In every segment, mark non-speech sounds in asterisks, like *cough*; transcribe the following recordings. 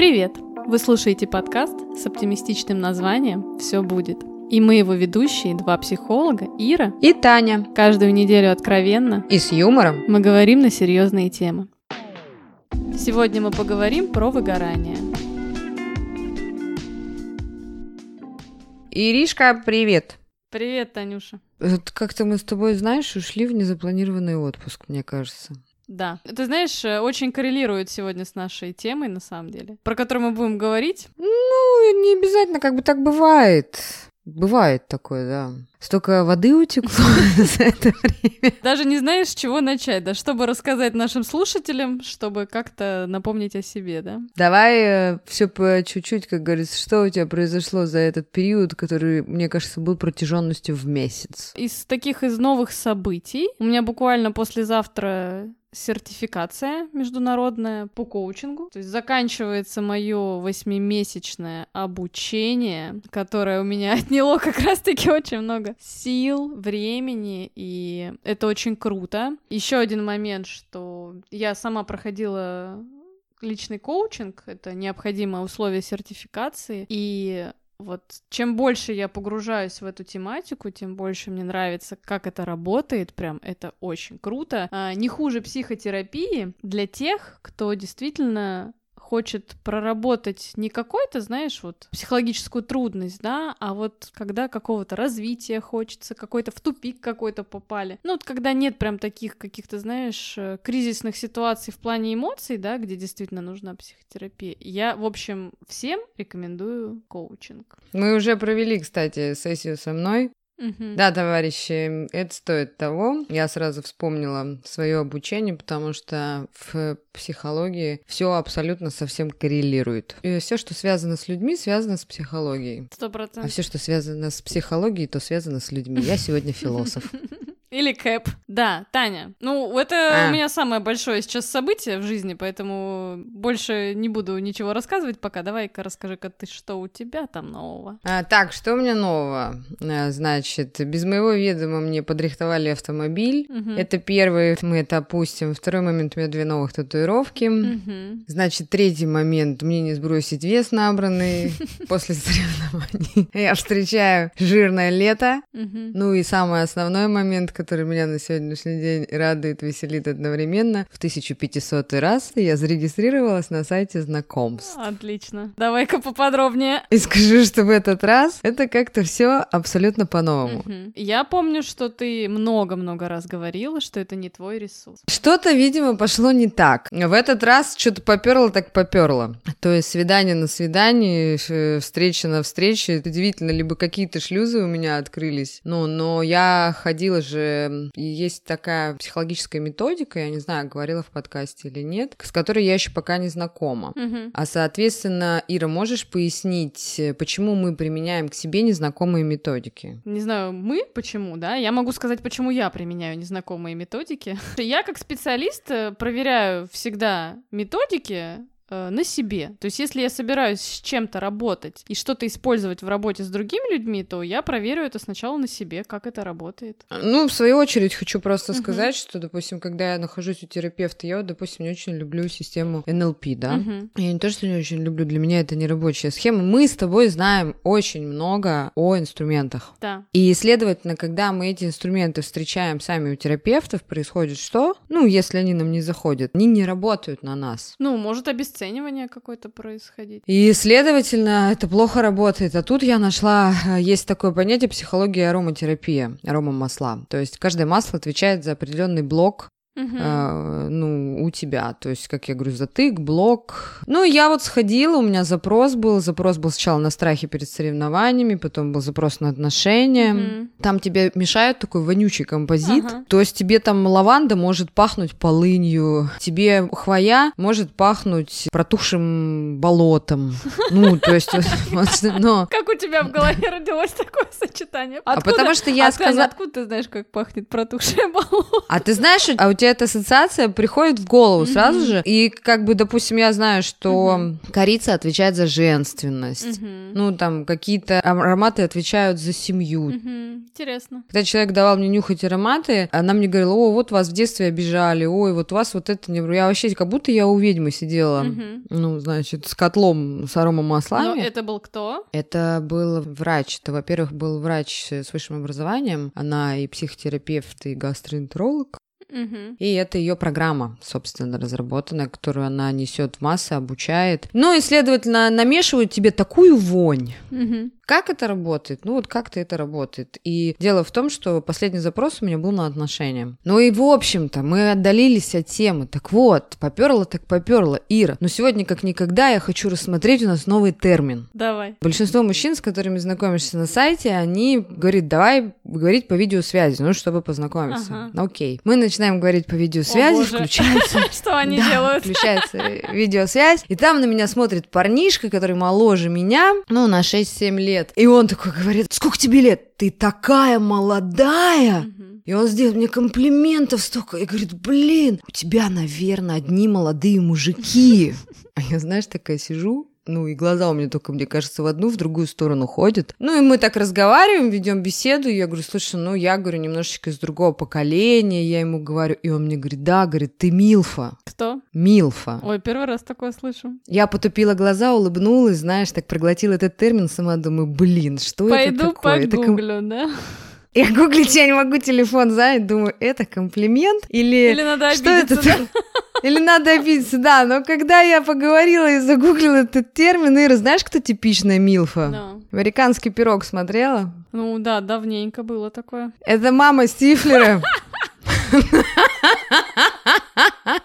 Привет! Вы слушаете подкаст с оптимистичным названием «Все будет». И мы его ведущие, два психолога, Ира и Таня. Каждую неделю откровенно и с юмором мы говорим на серьезные темы. Сегодня мы поговорим про выгорание. Иришка, привет! Привет, Танюша. Как-то мы с тобой, знаешь, ушли в незапланированный отпуск, мне кажется. Да. Ты знаешь, э, очень коррелирует сегодня с нашей темой, на самом деле, про которую мы будем говорить. Ну, не обязательно, как бы так бывает. Бывает такое, да. Столько воды утекло *laughs* за это время. Даже не знаешь, с чего начать, да, чтобы рассказать нашим слушателям, чтобы как-то напомнить о себе, да? Давай э, все по чуть-чуть, как говорится, что у тебя произошло за этот период, который, мне кажется, был протяженностью в месяц. Из таких из новых событий у меня буквально послезавтра сертификация международная по коучингу. То есть заканчивается мое восьмимесячное обучение, которое у меня *laughs* отняло как раз-таки очень много сил, времени, и это очень круто. Еще один момент, что я сама проходила личный коучинг, это необходимое условие сертификации, и вот чем больше я погружаюсь в эту тематику, тем больше мне нравится, как это работает. Прям это очень круто. А, не хуже психотерапии для тех, кто действительно хочет проработать не какой-то, знаешь, вот психологическую трудность, да, а вот когда какого-то развития хочется, какой-то в тупик какой-то попали. Ну вот когда нет прям таких каких-то, знаешь, э, кризисных ситуаций в плане эмоций, да, где действительно нужна психотерапия. Я, в общем, всем рекомендую коучинг. Мы уже провели, кстати, сессию со мной Угу. Да, товарищи, это стоит того. Я сразу вспомнила свое обучение, потому что в психологии все абсолютно совсем коррелирует. И все, что связано с людьми, связано с психологией. Сто процентов. А все, что связано с психологией, то связано с людьми. Я сегодня философ. *laughs* Или Кэп. Да, Таня. Ну, это а. у меня самое большое сейчас событие в жизни, поэтому больше не буду ничего рассказывать пока. Давай-ка расскажи-ка ты, что у тебя там нового. А, так, что у меня нового? А, значит, без моего ведома мне подрихтовали автомобиль. Угу. Это первый, мы это опустим. Второй момент, у меня две новых татуировки. Угу. Значит, третий момент, мне не сбросить вес набранный *laughs* после соревнований. Я встречаю жирное лето. Ну и самый основной момент, который меня на сегодняшний день радует, веселит одновременно. В 1500 раз я зарегистрировалась на сайте знакомств. Отлично. Давай-ка поподробнее. И скажу, что в этот раз это как-то все абсолютно по-новому. Угу. Я помню, что ты много-много раз говорила, что это не твой ресурс. Что-то, видимо, пошло не так. В этот раз что-то поперло, так поперло. То есть свидание на свидании, встреча на встрече. Удивительно, либо какие-то шлюзы у меня открылись. Ну, но я ходила же есть такая психологическая методика, я не знаю, говорила в подкасте или нет, с которой я еще пока не знакома. Угу. А соответственно, Ира, можешь пояснить, почему мы применяем к себе незнакомые методики? Не знаю, мы почему, да? Я могу сказать, почему я применяю незнакомые методики. *laughs* Я как специалист э, проверяю всегда методики, Э, на себе. То есть, если я собираюсь с чем-то работать и что-то использовать в работе с другими людьми, то я проверю это сначала на себе, как это работает. Ну, в свою очередь, хочу просто uh-huh. сказать, что, допустим, когда я нахожусь у терапевта, я, допустим, не очень люблю систему НЛП, да. Uh-huh. Я не то, что не очень люблю, для меня это не рабочая схема. Мы с тобой знаем очень много о инструментах. Да. И, следовательно, когда мы эти инструменты встречаем сами у терапевтов, происходит что? Ну, если они нам не заходят, они не работают на нас. Ну, может обесценивать обесценивание какое-то происходить. И, следовательно, это плохо работает. А тут я нашла, э, есть такое понятие психология ароматерапия, аромамасла. То есть каждое масло отвечает за определенный блок Угу. Uh, ну, у тебя. То есть, как я говорю, затык, блок. Ну, я вот сходила, у меня запрос был. Запрос был сначала на страхе перед соревнованиями, потом был запрос на отношения. Угу. Там тебе мешает такой вонючий композит. Ага. То есть, тебе там лаванда может пахнуть полынью, тебе хвоя может пахнуть протухшим болотом. *laughs* Ну, то есть, но... Как у тебя в голове родилось такое сочетание? А потому что я сказала... Откуда ты знаешь, как пахнет протухшее *laughs* болото? А ты знаешь, а у тебя эта ассоциация приходит в голову mm-hmm. сразу же. И как бы, допустим, я знаю, что mm-hmm. корица отвечает за женственность. Mm-hmm. Ну, там какие-то ароматы отвечают за семью. Mm-hmm. Интересно. Когда человек давал мне нюхать ароматы, она мне говорила, о, вот вас в детстве обижали, ой, вот вас вот это не... Я вообще, как будто я у ведьмы сидела, mm-hmm. ну, значит, с котлом с аромамаслами. Ну, это был кто? Это был врач. Это, во-первых, был врач с высшим образованием. Она и психотерапевт, и гастроэнтеролог. Угу. И это ее программа, собственно, разработанная, которую она несет в массы, обучает. Ну и, следовательно, намешивают тебе такую вонь. Угу. Как это работает? Ну вот как-то это работает. И дело в том, что последний запрос у меня был на отношения. Ну и в общем-то мы отдалились от темы. Так вот, поперла так поперла, Ира. Но сегодня как никогда я хочу рассмотреть у нас новый термин. Давай. Большинство мужчин, с которыми знакомишься на сайте, они говорят, давай говорить по видеосвязи, ну чтобы познакомиться. Ага. Ну, окей. Мы начинаем говорить по видеосвязи, включается... *laughs* Что они делают? Включается видеосвязь, и там на меня смотрит парнишка, который моложе меня, ну, на 6-7 лет лет. И он такой говорит, сколько тебе лет? Ты такая молодая. И он сделал мне комплиментов столько. И говорит, блин, у тебя, наверное, одни молодые мужики. *laughs* А я, знаешь, такая сижу, ну и глаза у меня только, мне кажется, в одну, в другую сторону ходят. Ну и мы так разговариваем, ведем беседу, и я говорю, слушай, ну я говорю немножечко из другого поколения, я ему говорю, и он мне говорит, да, говорит, ты Милфа. Кто? Милфа. Ой, первый раз такое слышу. Я потупила глаза, улыбнулась, знаешь, так проглотила этот термин, сама думаю, блин, что Пойду это такое? Пойду погуглю, да? Я гуглить я не могу телефон занять, думаю, это комплимент или... Или надо что это? Да? Или надо обидеться, да. Но когда я поговорила и загуглила этот термин, Ира, знаешь, кто типичная Милфа? No. Американский пирог смотрела? Ну да, давненько было такое. Это мама Стифлера. *laughs*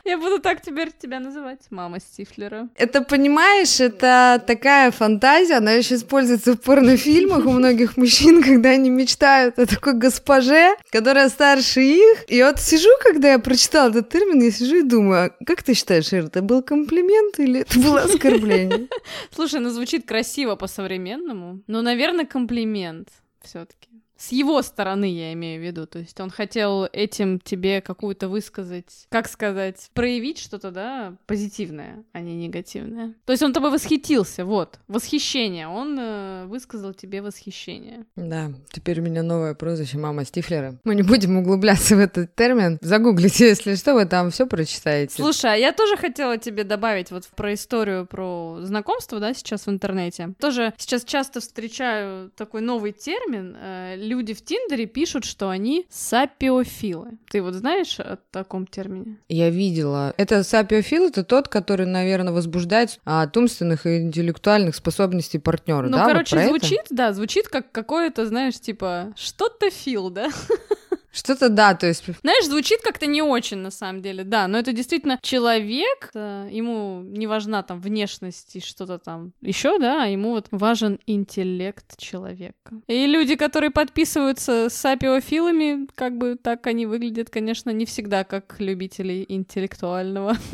*laughs* Я буду так теперь тебя называть, мама Стифлера. Это, понимаешь, это такая фантазия, она еще используется в порнофильмах у многих мужчин, *laughs* когда они мечтают о такой госпоже, которая старше их. И вот сижу, когда я прочитала этот термин, я сижу и думаю, а как ты считаешь, Ир, это был комплимент или это было оскорбление? *laughs* Слушай, ну звучит красиво по-современному. Ну, наверное, комплимент все-таки. С его стороны я имею в виду. То есть он хотел этим тебе какую-то высказать, как сказать, проявить что-то, да, позитивное, а не негативное. То есть он тобой восхитился, вот, восхищение. Он э, высказал тебе восхищение. Да, теперь у меня новое прозвище «Мама Стифлера». Мы не будем углубляться в этот термин. Загуглите, если что, вы там все прочитаете. Слушай, а я тоже хотела тебе добавить вот про историю про знакомство, да, сейчас в интернете. Тоже сейчас часто встречаю такой новый термин э, люди в Тиндере пишут, что они сапиофилы. Ты вот знаешь о таком термине? Я видела. Это сапиофил, это тот, который, наверное, возбуждает от умственных и интеллектуальных способностей партнера. Ну, да? короче, вот звучит, это? да, звучит как какое-то, знаешь, типа, что-то фил, да? *laughs* Что-то да, то есть... Знаешь, звучит как-то не очень, на самом деле, да, но это действительно человек, ему не важна там внешность и что-то там еще, да, а ему вот важен интеллект человека. И люди, которые подписываются с апиофилами, как бы так они выглядят, конечно, не всегда как любители интеллектуального. *laughs*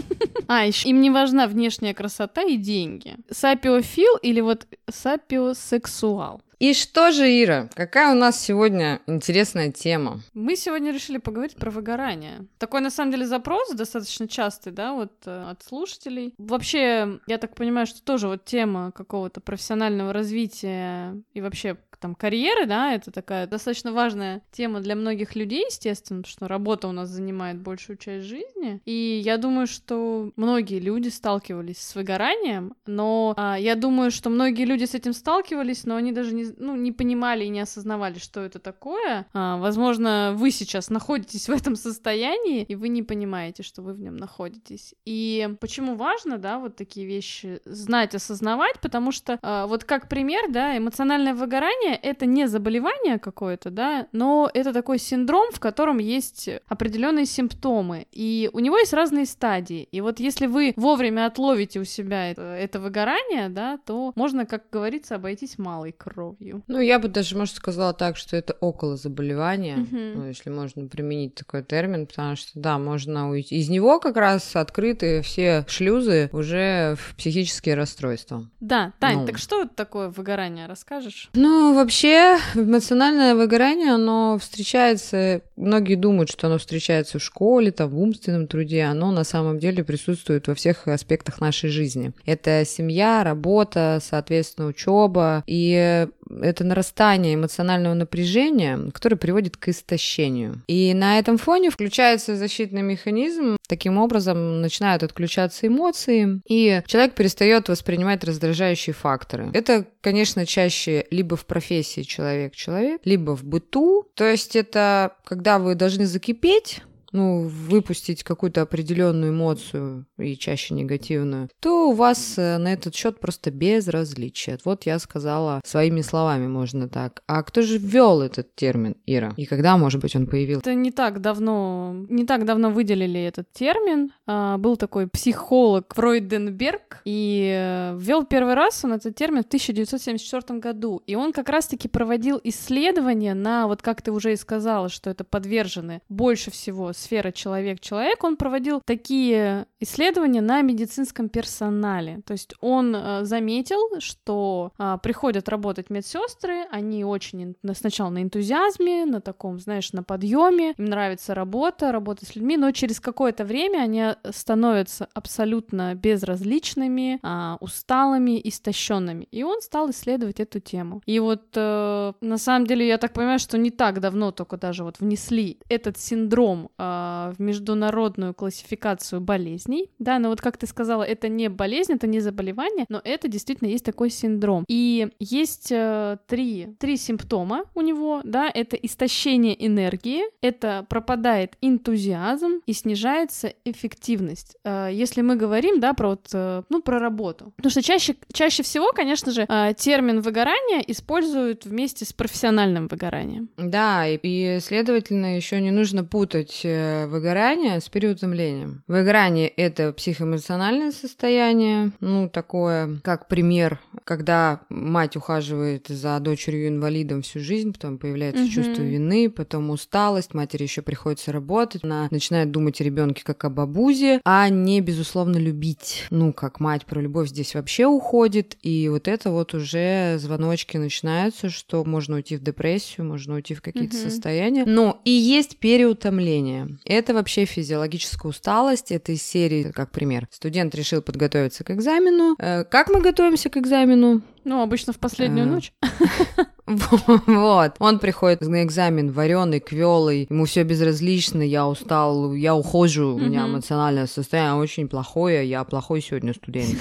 А, еще им не важна внешняя красота и деньги. Сапиофил или вот сапиосексуал. И что же, Ира, какая у нас сегодня интересная тема? Мы сегодня решили поговорить про выгорание. Такой, на самом деле, запрос достаточно частый, да, вот э, от слушателей. Вообще, я так понимаю, что тоже вот тема какого-то профессионального развития и вообще там карьеры, да, это такая достаточно важная тема для многих людей, естественно, потому что работа у нас занимает большую часть жизни. И я думаю, что многие люди сталкивались с выгоранием, но а, я думаю, что многие люди с этим сталкивались, но они даже не, ну, не понимали и не осознавали, что это такое. А, возможно, вы сейчас находитесь в этом состоянии, и вы не понимаете, что вы в нем находитесь. И почему важно, да, вот такие вещи знать, осознавать, потому что а, вот как пример, да, эмоциональное выгорание это не заболевание какое-то, да, но это такой синдром, в котором есть определенные симптомы, и у него есть разные стадии. И вот если вы вовремя отловите у себя это, это выгорание, да, то можно, как говорится, обойтись малой кровью. You. Ну, я бы даже, может, сказала так, что это около заболевания, mm-hmm. ну, если можно применить такой термин, потому что, да, можно уйти. Из него как раз открыты все шлюзы уже в психические расстройства. Да, Тань, ну. так что такое выгорание, расскажешь? Ну, вообще, эмоциональное выгорание, оно встречается, многие думают, что оно встречается в школе, там, в умственном труде, оно на самом деле присутствует во всех аспектах нашей жизни. Это семья, работа, соответственно, учеба, и это нарастание эмоционального напряжения, которое приводит к истощению. И на этом фоне включается защитный механизм. Таким образом начинают отключаться эмоции, и человек перестает воспринимать раздражающие факторы. Это, конечно, чаще либо в профессии человек-человек, либо в быту. То есть это когда вы должны закипеть, ну, выпустить какую-то определенную эмоцию и чаще негативную, то у вас э, на этот счет просто безразличие. Вот я сказала своими словами, можно так. А кто же ввел этот термин, Ира? И когда, может быть, он появился? Это не так давно, не так давно выделили этот термин. А, был такой психолог Фройденберг, и э, ввел первый раз он этот термин в 1974 году. И он как раз-таки проводил исследования на, вот как ты уже и сказала, что это подвержены больше всего сфера человек-человек, он проводил такие исследования на медицинском персонале. То есть он э, заметил, что э, приходят работать медсестры, они очень сначала на энтузиазме, на таком, знаешь, на подъеме, им нравится работа, работа с людьми, но через какое-то время они становятся абсолютно безразличными, э, усталыми, истощенными. И он стал исследовать эту тему. И вот э, на самом деле я так понимаю, что не так давно только даже вот внесли этот синдром э, в международную классификацию болезней, да, но вот как ты сказала, это не болезнь, это не заболевание, но это действительно есть такой синдром. И есть э, три, три симптома у него, да, это истощение энергии, это пропадает энтузиазм и снижается эффективность. Э, если мы говорим, да, про вот, э, ну, про работу. Потому что чаще, чаще всего, конечно же, термин выгорание используют вместе с профессиональным выгоранием. Да, и, и следовательно, еще не нужно путать выгорание с переутомлением. Выгорание — это психоэмоциональное состояние, ну, такое, как пример, когда мать ухаживает за дочерью-инвалидом всю жизнь, потом появляется угу. чувство вины, потом усталость, матери еще приходится работать, она начинает думать о ребенке как об абузе, а не, безусловно, любить. Ну, как мать про любовь здесь вообще уходит, и вот это вот уже звоночки начинаются, что можно уйти в депрессию, можно уйти в какие-то угу. состояния. Но и есть переутомление. Это вообще физиологическая усталость. Это из серии, как пример. Студент решил подготовиться к экзамену. Э, как мы готовимся к экзамену? Ну, обычно в последнюю а... ночь. *laughs* *laughs* Вот. Он приходит на экзамен вареный, квелый, ему все безразлично, я устал, я ухожу, у меня эмоциональное состояние очень плохое, я плохой сегодня студент.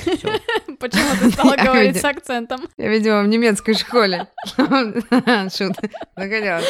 Почему ты стала говорить с акцентом? Я, видимо, в немецкой школе. Шут. Захотелось.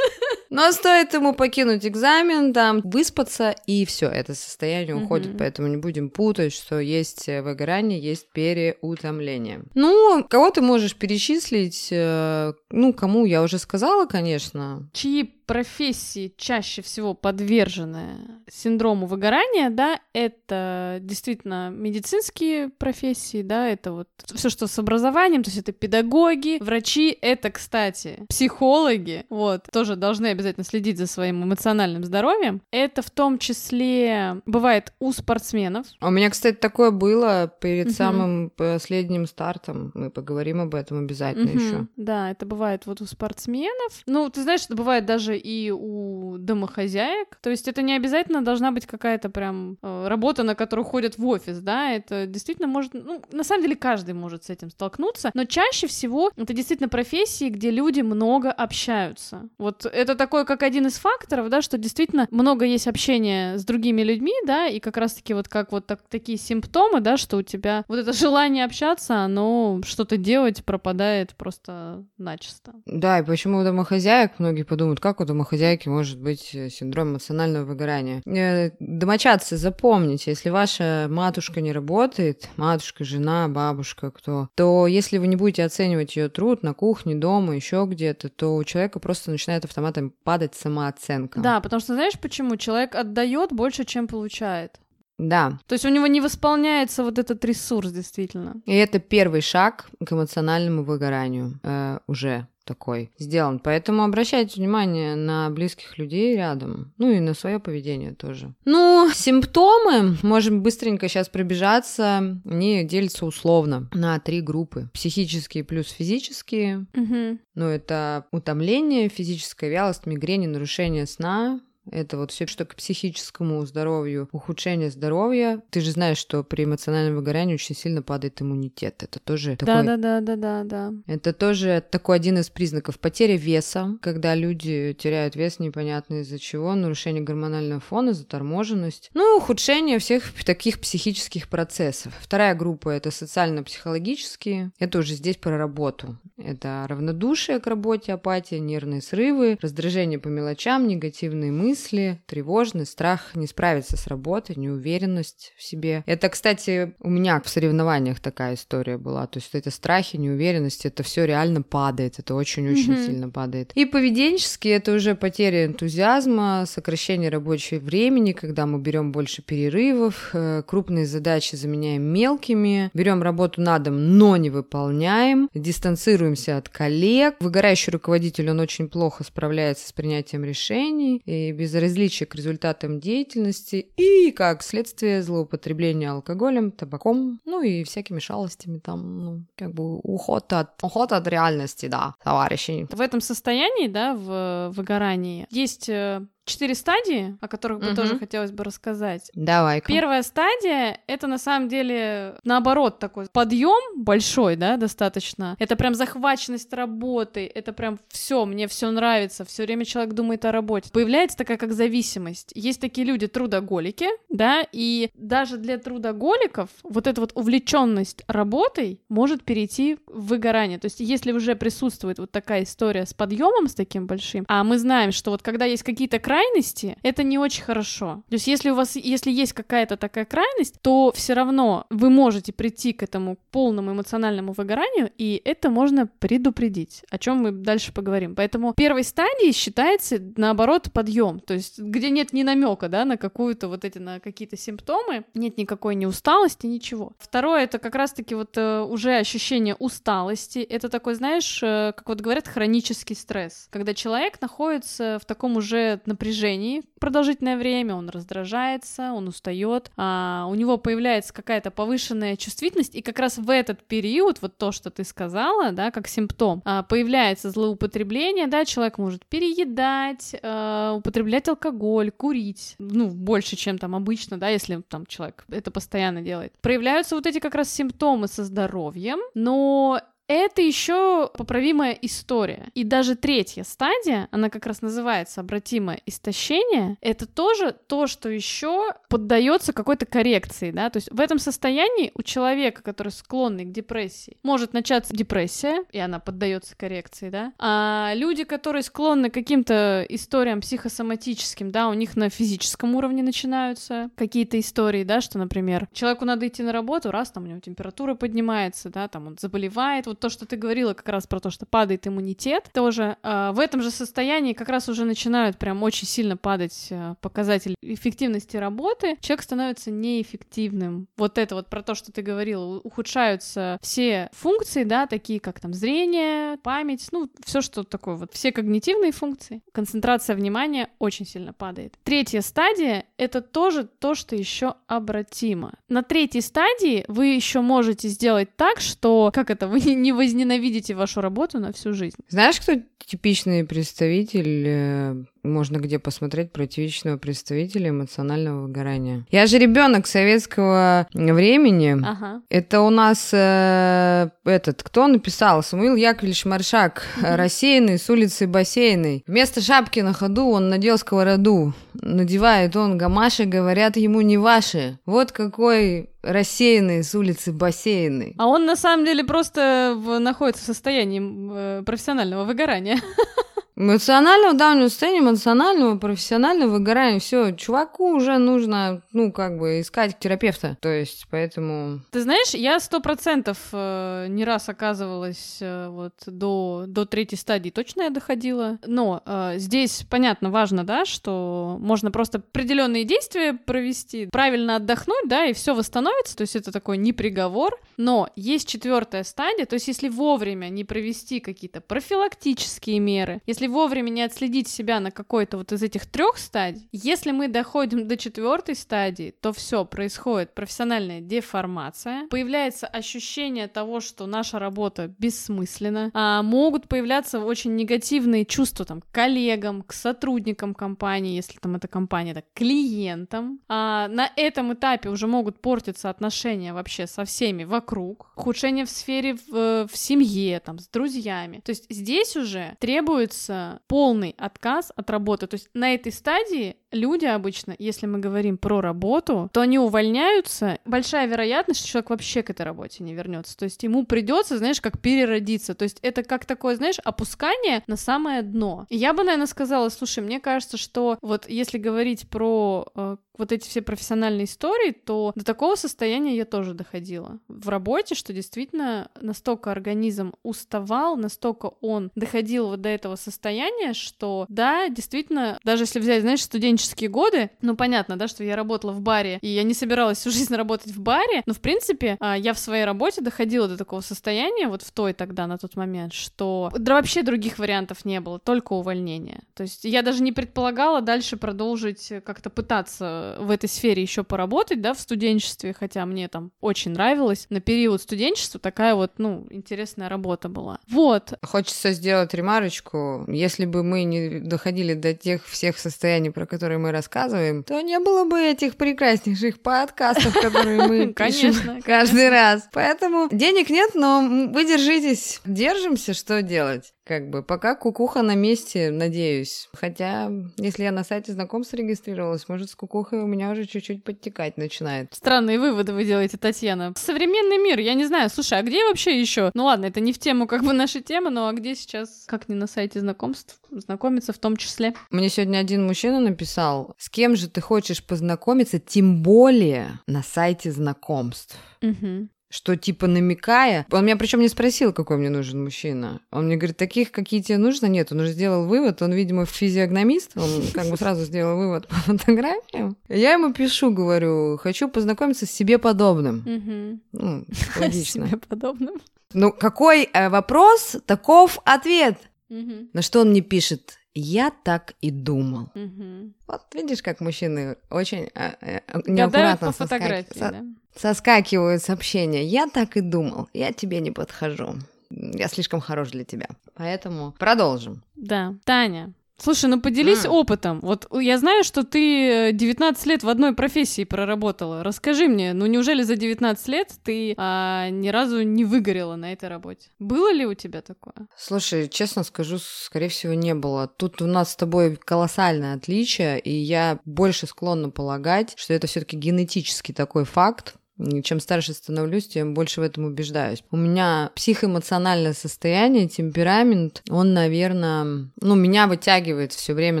Но стоит ему покинуть экзамен, там, выспаться, и все, это состояние уходит. Поэтому не будем путать, что есть выгорание, есть переутомление. Ну, кого ты можешь перечислить? Э, ну, кому я уже сказала, конечно. Чьи профессии чаще всего подвержены синдрому выгорания, да, это действительно медицинские профессии, да, это вот все, что с образованием, то есть это педагоги, врачи, это, кстати, психологи, вот, тоже должны обязательно следить за своим эмоциональным здоровьем. Это в том числе бывает у спортсменов. У меня, кстати, такое было перед угу. самым последним стартом. Мы поговорим об этом обязательно угу. еще. Да, это бывает вот у спортсменов. Ну, ты знаешь, это бывает даже и у домохозяек. То есть это не обязательно должна быть какая-то прям э, работа, на которую ходят в офис, да, это действительно может, ну, на самом деле каждый может с этим столкнуться, но чаще всего это действительно профессии, где люди много общаются. Вот это такой как один из факторов, да, что действительно много есть общения с другими людьми, да, и как раз-таки вот как вот так, такие симптомы, да, что у тебя вот это желание общаться, оно что-то делать пропадает просто начисто. Да, и почему у домохозяек многие подумают, как у домохозяйки может быть э, синдром эмоционального выгорания. Э, домочадцы, запомните, если ваша матушка не работает, матушка, жена, бабушка, кто, то если вы не будете оценивать ее труд на кухне, дома, еще где-то, то у человека просто начинает автоматом падать самооценка. Да, потому что знаешь почему? Человек отдает больше, чем получает. Да. То есть у него не восполняется вот этот ресурс, действительно. И это первый шаг к эмоциональному выгоранию э, уже такой сделан. Поэтому обращайте внимание на близких людей рядом, ну и на свое поведение тоже. Ну, симптомы, можем быстренько сейчас пробежаться, они делятся условно на три группы. Психические плюс физические. Угу. Ну, это утомление, физическая вялость, мигрень, нарушение сна, это вот все, что к психическому здоровью, ухудшение здоровья. Ты же знаешь, что при эмоциональном выгорании очень сильно падает иммунитет. Это тоже да, такой... Да, да, да, да, да. Это тоже такой один из признаков потери веса, когда люди теряют вес непонятно из-за чего, нарушение гормонального фона, заторможенность. Ну, ухудшение всех таких психических процессов. Вторая группа — это социально-психологические. Это уже здесь про работу. Это равнодушие к работе, апатия, нервные срывы, раздражение по мелочам, негативные мысли, мысли, тревожность, страх не справиться с работой, неуверенность в себе. Это, кстати, у меня в соревнованиях такая история была. То есть эти страхи, неуверенность, это все реально падает, это очень-очень mm-hmm. сильно падает. И поведенчески это уже потеря энтузиазма, сокращение рабочего времени, когда мы берем больше перерывов, э, крупные задачи заменяем мелкими, берем работу на дом, но не выполняем, дистанцируемся от коллег. Выгорающий руководитель, он очень плохо справляется с принятием решений, и безразличие к результатам деятельности и, как следствие, злоупотребления алкоголем, табаком, ну и всякими шалостями там, ну, как бы уход от, уход от реальности, да, товарищи. В этом состоянии, да, в выгорании, есть э, четыре стадии, о которых бы угу. тоже хотелось бы рассказать. Давай. -ка. Первая стадия это на самом деле наоборот такой подъем большой, да, достаточно. Это прям захваченность работы, это прям все, мне все нравится, все время человек думает о работе. Появляется такая как зависимость. Есть такие люди трудоголики, да, и даже для трудоголиков вот эта вот увлеченность работой может перейти в выгорание. То есть если уже присутствует вот такая история с подъемом с таким большим, а мы знаем, что вот когда есть какие-то крайности, это не очень хорошо. То есть если у вас, если есть какая-то такая крайность, то все равно вы можете прийти к этому полному эмоциональному выгоранию, и это можно предупредить, о чем мы дальше поговорим. Поэтому первой стадией считается, наоборот, подъем, то есть где нет ни намека, да, на какую-то вот эти, на какие-то симптомы, нет никакой ни усталости, ничего. Второе, это как раз-таки вот э, уже ощущение усталости, это такой, знаешь, э, как вот говорят, хронический стресс, когда человек находится в таком уже напряжении продолжительное время, он раздражается, он устает, а, у него появляется какая-то повышенная чувствительность, и как раз в этот период, вот то, что ты сказала, да, как симптом, а, появляется злоупотребление, да, человек может переедать, а, употреблять алкоголь, курить, ну, больше, чем там обычно, да, если там человек это постоянно делает. Проявляются вот эти как раз симптомы со здоровьем, но это еще поправимая история. И даже третья стадия, она как раз называется обратимое истощение, это тоже то, что еще поддается какой-то коррекции, да, то есть в этом состоянии у человека, который склонный к депрессии, может начаться депрессия, и она поддается коррекции, да, а люди, которые склонны к каким-то историям психосоматическим, да, у них на физическом уровне начинаются какие-то истории, да, что, например, человеку надо идти на работу, раз там у него температура поднимается, да, там он заболевает, вот то, что ты говорила как раз про то, что падает иммунитет, тоже э, в этом же состоянии как раз уже начинают прям очень сильно падать э, показатели эффективности работы, человек становится неэффективным. Вот это вот про то, что ты говорила, ухудшаются все функции, да, такие как там зрение, память, ну, все, что такое, вот все когнитивные функции. Концентрация внимания очень сильно падает. Третья стадия — это тоже то, что еще обратимо. На третьей стадии вы еще можете сделать так, что, как это, *laughs* вы не возненавидите вашу работу на всю жизнь. Знаешь, кто типичный представитель, э, можно где посмотреть, про типичного представителя эмоционального выгорания? Я же ребенок советского времени. Ага. Это у нас э, этот, кто написал? Самуил Яковлевич Маршак, угу. рассеянный с улицы Бассейной. Вместо шапки на ходу он надел сковороду. Надевает он гамаши, говорят ему не ваши. Вот какой рассеянный с улицы бассейны. А он на самом деле просто в, находится в состоянии э, профессионального выгорания. *laughs* Эмоционального состояния, эмоционального, профессионального выгорания, все, чуваку уже нужно, ну, как бы, искать терапевта. То есть, поэтому... Ты знаешь, я сто процентов э, не раз оказывалась э, вот до, до третьей стадии, точно я доходила. Но э, здесь, понятно, важно, да, что можно просто определенные действия провести, правильно отдохнуть, да, и все восстановится, то есть это такой не приговор. Но есть четвертая стадия, то есть если вовремя не провести какие-то профилактические меры, если вовремя не отследить себя на какой-то вот из этих трех стадий, если мы доходим до четвертой стадии, то все происходит профессиональная деформация, появляется ощущение того, что наша работа бессмысленна, а могут появляться очень негативные чувства там к коллегам, к сотрудникам компании, если там эта компания, так, клиентам. А на этом этапе уже могут портиться отношения вообще со всеми вокруг, ухудшение в сфере в, в семье, там, с друзьями. То есть здесь уже требуется полный отказ от работы. То есть на этой стадии люди обычно, если мы говорим про работу, то они увольняются. Большая вероятность, что человек вообще к этой работе не вернется. То есть ему придется, знаешь, как переродиться. То есть это как такое, знаешь, опускание на самое дно. Я бы, наверное, сказала, слушай, мне кажется, что вот если говорить про э, вот эти все профессиональные истории, то до такого состояния я тоже доходила в работе, что действительно настолько организм уставал, настолько он доходил вот до этого состояния, что да, действительно, даже если взять, знаешь, студенческие годы, ну понятно, да, что я работала в баре, и я не собиралась всю *laughs* жизнь работать в баре, но в принципе а, я в своей работе доходила до такого состояния, вот в той тогда, на тот момент, что да вообще других вариантов не было, только увольнение. То есть я даже не предполагала дальше продолжить как-то пытаться в этой сфере еще поработать, да, в студенчестве, хотя мне там очень нравилось. На период студенчества такая вот, ну, интересная работа была. Вот. Хочется сделать ремарочку. Если бы мы не доходили до тех всех состояний, про которые мы рассказываем, то не было бы этих прекраснейших подкастов, которые мы *laughs* Конечно. каждый раз. Поэтому денег нет, но вы держитесь. Держимся, что делать? Как бы пока кукуха на месте, надеюсь. Хотя, если я на сайте знакомств регистрировалась, может, с кукухой у меня уже чуть-чуть подтекать начинает. Странные выводы вы делаете, Татьяна. Современный мир, я не знаю. Слушай, а где вообще еще? Ну ладно, это не в тему как бы нашей темы, но а где сейчас, как не на сайте знакомств, знакомиться в том числе? Мне сегодня один мужчина написал, с кем же ты хочешь познакомиться, тем более на сайте знакомств. Угу что типа намекая, он меня причем не спросил, какой мне нужен мужчина. Он мне говорит, таких, какие тебе нужно, нет. Он уже сделал вывод, он, видимо, физиогномист, он как бы сразу сделал вывод по фотографиям. Я ему пишу, говорю, хочу познакомиться с себе подобным. Ну, *laughs* логично. Себе подобным. Ну, какой э, вопрос, таков ответ. На что он мне пишет? Я так и думал. Угу. Вот видишь, как мужчины очень э, э, неаккуратно по фотографии, соска... да? соскакивают сообщения. Я так и думал. Я тебе не подхожу. Я слишком хорош для тебя. Поэтому продолжим. Да. Таня, Слушай, ну поделись mm. опытом. Вот я знаю, что ты 19 лет в одной профессии проработала. Расскажи мне, ну неужели за 19 лет ты а, ни разу не выгорела на этой работе? Было ли у тебя такое? Слушай, честно скажу, скорее всего, не было. Тут у нас с тобой колоссальное отличие, и я больше склонна полагать, что это все-таки генетический такой факт, чем старше становлюсь, тем больше в этом убеждаюсь. У меня психоэмоциональное состояние, темперамент, он, наверное, ну, меня вытягивает все время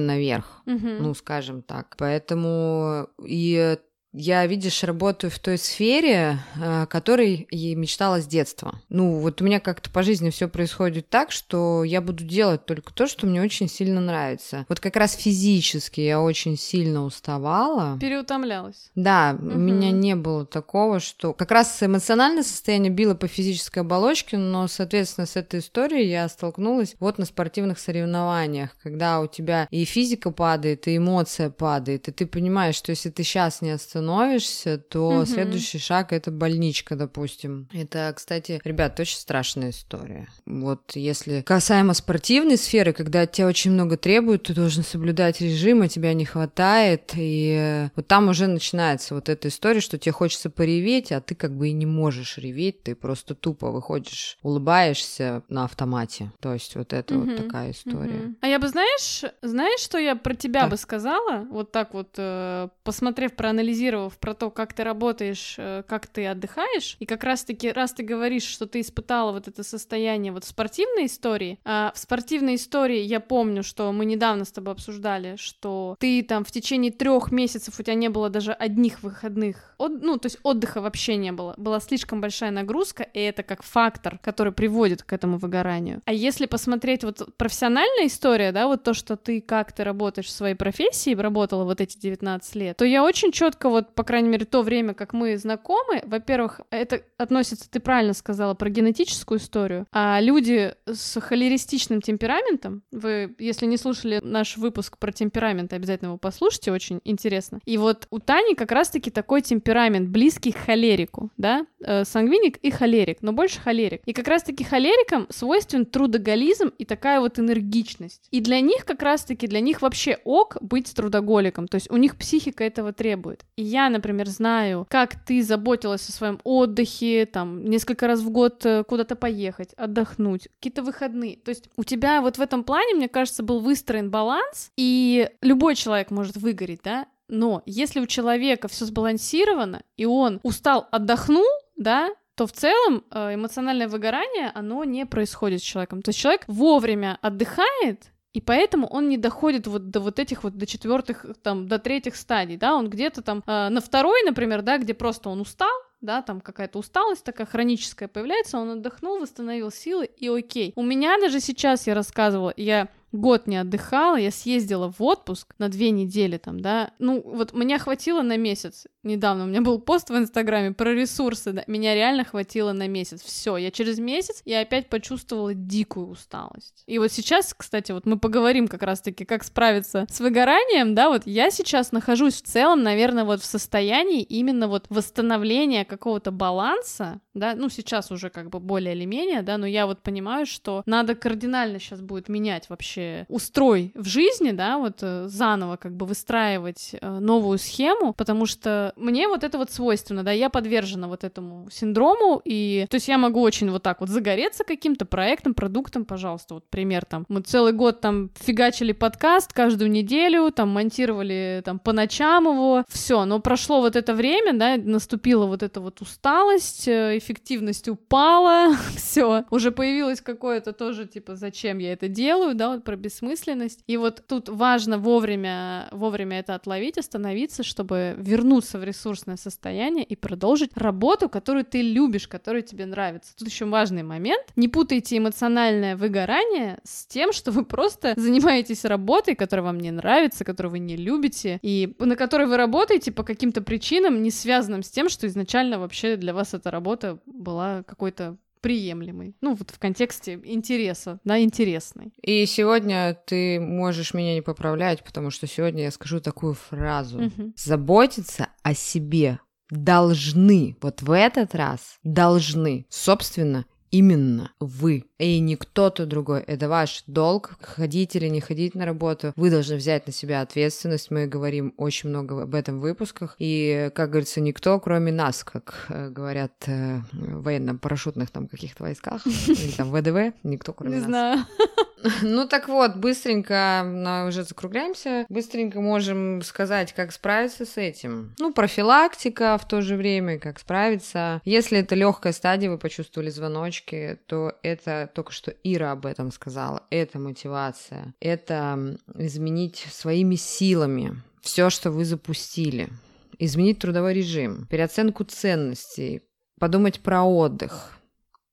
наверх, угу. ну, скажем так. Поэтому и я, видишь, работаю в той сфере, о которой я мечтала с детства. Ну, вот у меня как-то по жизни все происходит так, что я буду делать только то, что мне очень сильно нравится. Вот как раз физически я очень сильно уставала. Переутомлялась. Да, угу. у меня не было такого, что... Как раз эмоциональное состояние било по физической оболочке, но, соответственно, с этой историей я столкнулась вот на спортивных соревнованиях, когда у тебя и физика падает, и эмоция падает, и ты понимаешь, что если ты сейчас не остановишься, становишься, то угу. следующий шаг это больничка, допустим. Это, кстати, ребят, очень страшная история. Вот если касаемо спортивной сферы, когда от тебя очень много требуют, ты должен соблюдать режим, а тебя не хватает, и вот там уже начинается вот эта история, что тебе хочется пореветь, а ты как бы и не можешь реветь, ты просто тупо выходишь, улыбаешься на автомате. То есть вот это угу. вот такая история. Угу. А я бы, знаешь, знаешь, что я про тебя так. бы сказала? Вот так вот, э, посмотрев, проанализировав проанализировав про то, как ты работаешь, э, как ты отдыхаешь, и как раз-таки, раз ты говоришь, что ты испытала вот это состояние вот в спортивной истории, а в спортивной истории я помню, что мы недавно с тобой обсуждали, что ты там в течение трех месяцев у тебя не было даже одних выходных, от, ну, то есть отдыха вообще не было, была слишком большая нагрузка, и это как фактор, который приводит к этому выгоранию. А если посмотреть вот профессиональная история, да, вот то, что ты как ты работаешь в своей профессии, работала вот эти 19 лет, то я очень четко вот, по крайней мере, то время, как мы знакомы, во-первых, это относится, ты правильно сказала, про генетическую историю, а люди с холеристичным темпераментом, вы, если не слушали наш выпуск про темперамент, обязательно его послушайте, очень интересно. И вот у Тани как раз-таки такой темперамент, близкий к холерику, да, э, сангвиник и холерик, но больше холерик. И как раз-таки холерикам свойствен трудоголизм и такая вот энергичность. И для них как раз-таки, для них вообще ок быть трудоголиком, то есть у них психика этого требует. И я, например, знаю, как ты заботилась о своем отдыхе, там, несколько раз в год э, куда-то поехать, отдохнуть, какие-то выходные. То есть у тебя вот в этом плане, мне кажется, был выстроен баланс, и любой человек может выгореть, да, но если у человека все сбалансировано, и он устал, отдохнул, да, то в целом э, эмоциональное выгорание, оно не происходит с человеком. То есть человек вовремя отдыхает, и поэтому он не доходит вот до вот этих вот до четвертых, там, до третьих стадий, да, он где-то там э, на второй, например, да, где просто он устал, да, там какая-то усталость такая хроническая появляется, он отдохнул, восстановил силы, и окей. У меня даже сейчас, я рассказывала, я год не отдыхала, я съездила в отпуск на две недели там, да, ну вот меня хватило на месяц. Недавно у меня был пост в Инстаграме про ресурсы, да, меня реально хватило на месяц. Все, я через месяц я опять почувствовала дикую усталость. И вот сейчас, кстати, вот мы поговорим как раз-таки, как справиться с выгоранием, да, вот я сейчас нахожусь в целом, наверное, вот в состоянии именно вот восстановления какого-то баланса, да, ну сейчас уже как бы более или менее, да, но я вот понимаю, что надо кардинально сейчас будет менять вообще вообще устрой в жизни, да, вот э, заново как бы выстраивать э, новую схему, потому что мне вот это вот свойственно, да, я подвержена вот этому синдрому, и то есть я могу очень вот так вот загореться каким-то проектом, продуктом, пожалуйста, вот пример там, мы целый год там фигачили подкаст каждую неделю, там монтировали там по ночам его, все, но прошло вот это время, да, наступила вот эта вот усталость, э, эффективность упала, *laughs* все, уже появилось какое-то тоже типа, зачем я это делаю, да, вот про бессмысленность. И вот тут важно вовремя, вовремя это отловить, остановиться, чтобы вернуться в ресурсное состояние и продолжить работу, которую ты любишь, которая тебе нравится. Тут еще важный момент. Не путайте эмоциональное выгорание с тем, что вы просто занимаетесь работой, которая вам не нравится, которую вы не любите, и на которой вы работаете по каким-то причинам, не связанным с тем, что изначально вообще для вас эта работа была какой-то приемлемый. Ну, вот в контексте интереса, да, интересный. И сегодня ты можешь меня не поправлять, потому что сегодня я скажу такую фразу. Угу. Заботиться о себе должны, вот в этот раз должны, собственно, именно вы, и не кто-то другой. Это ваш долг, ходить или не ходить на работу. Вы должны взять на себя ответственность. Мы говорим очень много об этом в выпусках. И, как говорится, никто, кроме нас, как э, говорят э, в военно-парашютных там каких-то войсках, *laughs* или там ВДВ, никто, кроме нас. Не знаю. *laughs* Ну так вот, быстренько, на, уже закругляемся, быстренько можем сказать, как справиться с этим. Ну, профилактика в то же время, как справиться. Если это легкая стадия, вы почувствовали звоночки, то это только что Ира об этом сказала. Это мотивация. Это изменить своими силами все, что вы запустили. Изменить трудовой режим, переоценку ценностей, подумать про отдых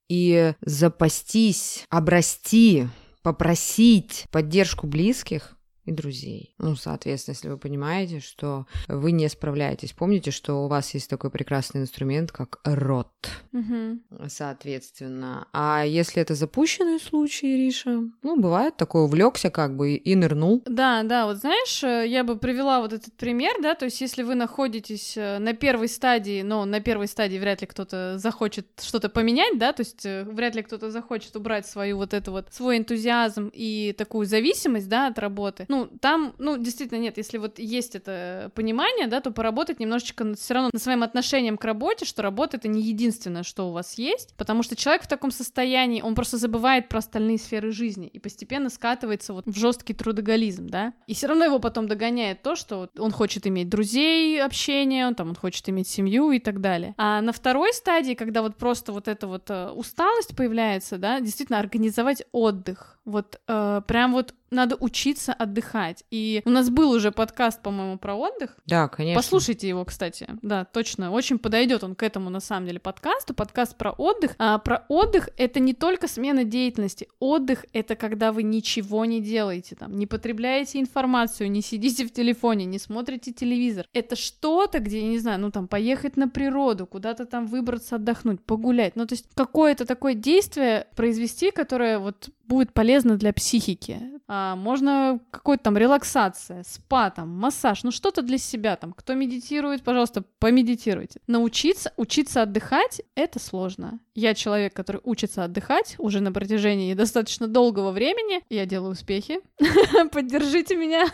и запастись, обрасти попросить поддержку близких и друзей. Ну, соответственно, если вы понимаете, что вы не справляетесь, помните, что у вас есть такой прекрасный инструмент, как рот. Угу. Соответственно. А если это запущенный случай, Риша, ну, бывает такое, увлекся как бы и нырнул. Да, да, вот знаешь, э, я бы привела вот этот пример, да, то есть если вы находитесь э, на первой стадии, но на первой стадии вряд ли кто-то захочет что-то поменять, да, то есть э, вряд ли кто-то захочет убрать свою вот это вот, свой энтузиазм и такую зависимость, да, от работы. Ну, ну, там, ну, действительно нет, если вот есть это понимание, да, то поработать немножечко все равно над своим отношением к работе, что работа — это не единственное, что у вас есть, потому что человек в таком состоянии, он просто забывает про остальные сферы жизни и постепенно скатывается вот в жесткий трудоголизм, да, и все равно его потом догоняет то, что он хочет иметь друзей, общение, он там, он хочет иметь семью и так далее. А на второй стадии, когда вот просто вот эта вот э, усталость появляется, да, действительно организовать отдых, вот э, прям вот надо учиться отдыхать. И у нас был уже подкаст, по-моему, про отдых. Да, конечно. Послушайте его, кстати. Да, точно. Очень подойдет он к этому, на самом деле, подкасту. Подкаст про отдых. А про отдых — это не только смена деятельности. Отдых — это когда вы ничего не делаете, там, не потребляете информацию, не сидите в телефоне, не смотрите телевизор. Это что-то, где, я не знаю, ну, там, поехать на природу, куда-то там выбраться, отдохнуть, погулять. Ну, то есть какое-то такое действие произвести, которое вот будет полезно для психики. А, можно какой-то там релаксация, спа, там, массаж, ну что-то для себя там. Кто медитирует, пожалуйста, помедитируйте. Научиться, учиться отдыхать — это сложно. Я человек, который учится отдыхать уже на протяжении достаточно долгого времени. Я делаю успехи. *laughs* Поддержите меня.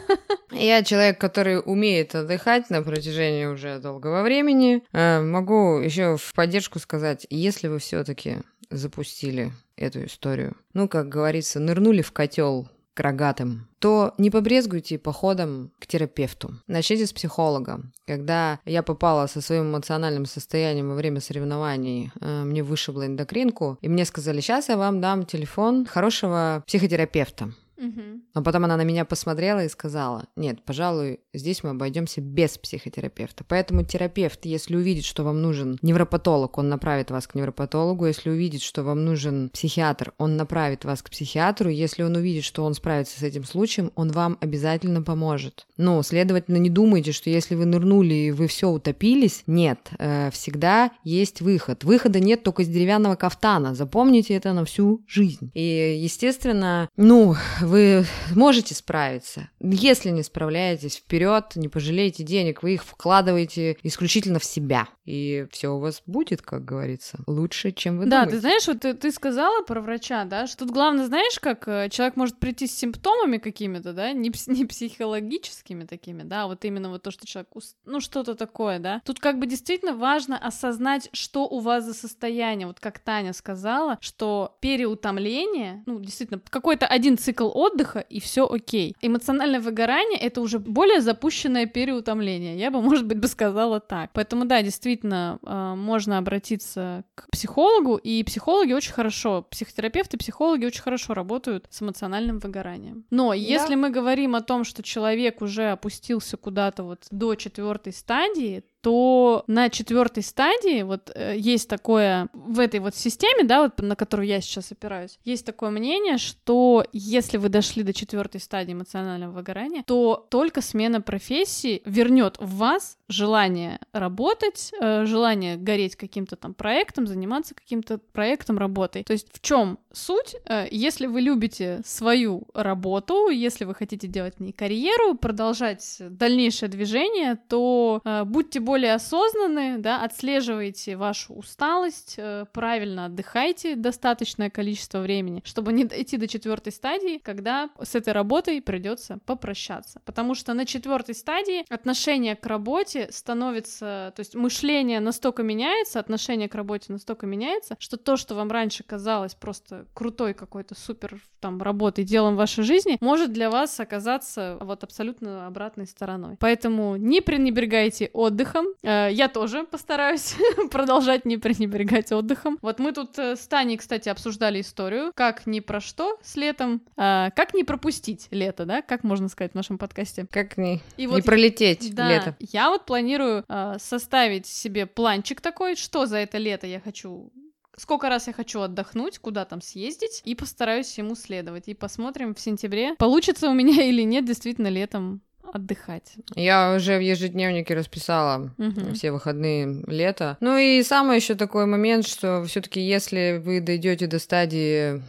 Я человек, который умеет отдыхать на протяжении уже долгого времени. Э, могу еще в поддержку сказать, если вы все-таки запустили эту историю. Ну, как говорится, нырнули в котел к рогатым, то не побрезгуйте походом к терапевту. Начните с психолога. Когда я попала со своим эмоциональным состоянием во время соревнований, э, мне вышибло эндокринку, и мне сказали, сейчас я вам дам телефон хорошего психотерапевта. Но потом она на меня посмотрела и сказала, нет, пожалуй, здесь мы обойдемся без психотерапевта. Поэтому терапевт, если увидит, что вам нужен невропатолог, он направит вас к невропатологу. Если увидит, что вам нужен психиатр, он направит вас к психиатру. Если он увидит, что он справится с этим случаем, он вам обязательно поможет. Но, следовательно, не думайте, что если вы нырнули и вы все утопились. Нет, э, всегда есть выход. Выхода нет только из деревянного кафтана. Запомните это на всю жизнь. И, естественно, ну, вы можете справиться. Если не справляетесь, вперед, не пожалейте денег, вы их вкладываете исключительно в себя. И все у вас будет, как говорится, лучше, чем вы да, думаете. Да, ты знаешь, вот ты, ты сказала про врача, да, что тут главное, знаешь, как э, человек может прийти с симптомами какими-то, да, не, не психологическими такими, да, а вот именно вот то, что человек, ну, что-то такое, да. Тут как бы действительно важно осознать, что у вас за состояние. Вот как Таня сказала, что переутомление, ну, действительно, какой-то один цикл отдыха, и все окей. Эмоциональное выгорание — это уже более запущенное переутомление. Я бы, *laughs* может быть, бы сказала так. Поэтому, да, действительно, а, можно обратиться к психологу, и психологи очень хорошо, психотерапевты, психологи очень хорошо работают с эмоциональным выгоранием. Но да. если мы говорим о том, что человек уже опустился куда-то вот до четвертой стадии, то на четвертой стадии вот э, есть такое в этой вот системе, да, вот на которую я сейчас опираюсь, есть такое мнение, что если вы дошли до четвертой стадии эмоционального выгорания, то только смена профессии вернет в вас желание работать, э, желание гореть каким-то там проектом, заниматься каким-то проектом, работой. То есть в чем суть? Э, если вы любите свою работу, если вы хотите делать в ней карьеру, продолжать дальнейшее движение, то э, будьте более более осознанны, да, отслеживайте вашу усталость, э, правильно отдыхайте достаточное количество времени, чтобы не дойти до четвертой стадии, когда с этой работой придется попрощаться. Потому что на четвертой стадии отношение к работе становится, то есть мышление настолько меняется, отношение к работе настолько меняется, что то, что вам раньше казалось просто крутой какой-то супер там работой, делом вашей жизни, может для вас оказаться вот абсолютно обратной стороной. Поэтому не пренебрегайте отдыхом, отдыхом. Э, я тоже постараюсь *laughs* продолжать не пренебрегать отдыхом. Вот мы тут э, с Таней, кстати, обсуждали историю, как ни про что с летом, э, как не пропустить лето, да, как можно сказать в нашем подкасте. Как не, И не вот, пролететь да, лето. Я вот планирую составить себе планчик такой, что за это лето я хочу сколько раз я хочу отдохнуть, куда там съездить, и постараюсь ему следовать. И посмотрим в сентябре, получится у меня *laughs* или нет действительно летом отдыхать. Я уже в ежедневнике расписала угу. все выходные лета. Ну и самый еще такой момент, что все-таки если вы дойдете до стадии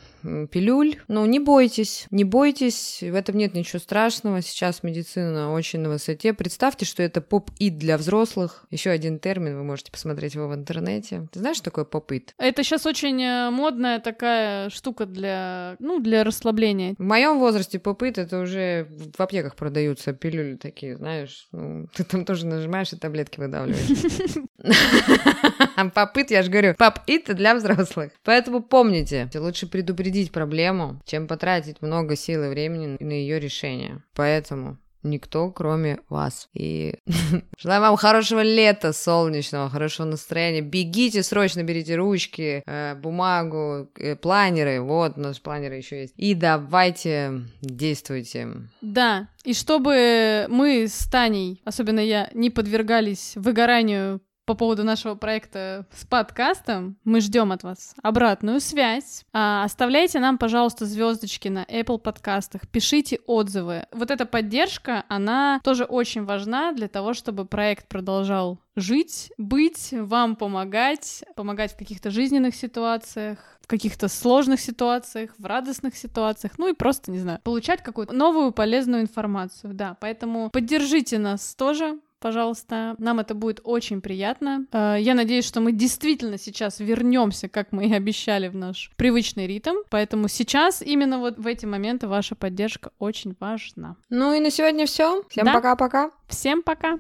пилюль. Ну, не бойтесь, не бойтесь, в этом нет ничего страшного. Сейчас медицина очень на высоте. Представьте, что это поп-ит для взрослых. Еще один термин, вы можете посмотреть его в интернете. Ты знаешь, что такое поп-ит? Это сейчас очень э, модная такая штука для, ну, для расслабления. В моем возрасте поп-ит это уже в аптеках продаются пилюли такие, знаешь. Ну, ты там тоже нажимаешь и таблетки выдавливаешь. *laughs* *laughs* Попыт, я же говорю, поп-ит для взрослых. Поэтому помните, лучше предупредить предупредить проблему, чем потратить много сил и времени на ее решение. Поэтому никто, кроме вас. И *laughs* желаю вам хорошего лета, солнечного, хорошего настроения. Бегите срочно, берите ручки, э, бумагу, э, планеры. Вот, у нас планеры еще есть. И давайте действуйте. Да, и чтобы мы с Таней, особенно я, не подвергались выгоранию по поводу нашего проекта с подкастом. Мы ждем от вас обратную связь. А, оставляйте нам, пожалуйста, звездочки на Apple подкастах, пишите отзывы. Вот эта поддержка, она тоже очень важна для того, чтобы проект продолжал жить, быть, вам помогать, помогать в каких-то жизненных ситуациях, в каких-то сложных ситуациях, в радостных ситуациях, ну и просто, не знаю, получать какую-то новую полезную информацию, да, поэтому поддержите нас тоже, пожалуйста. Нам это будет очень приятно. Э, я надеюсь, что мы действительно сейчас вернемся, как мы и обещали, в наш привычный ритм. Поэтому сейчас именно вот в эти моменты ваша поддержка очень важна. Ну и на сегодня все. Всем пока-пока. Всем пока.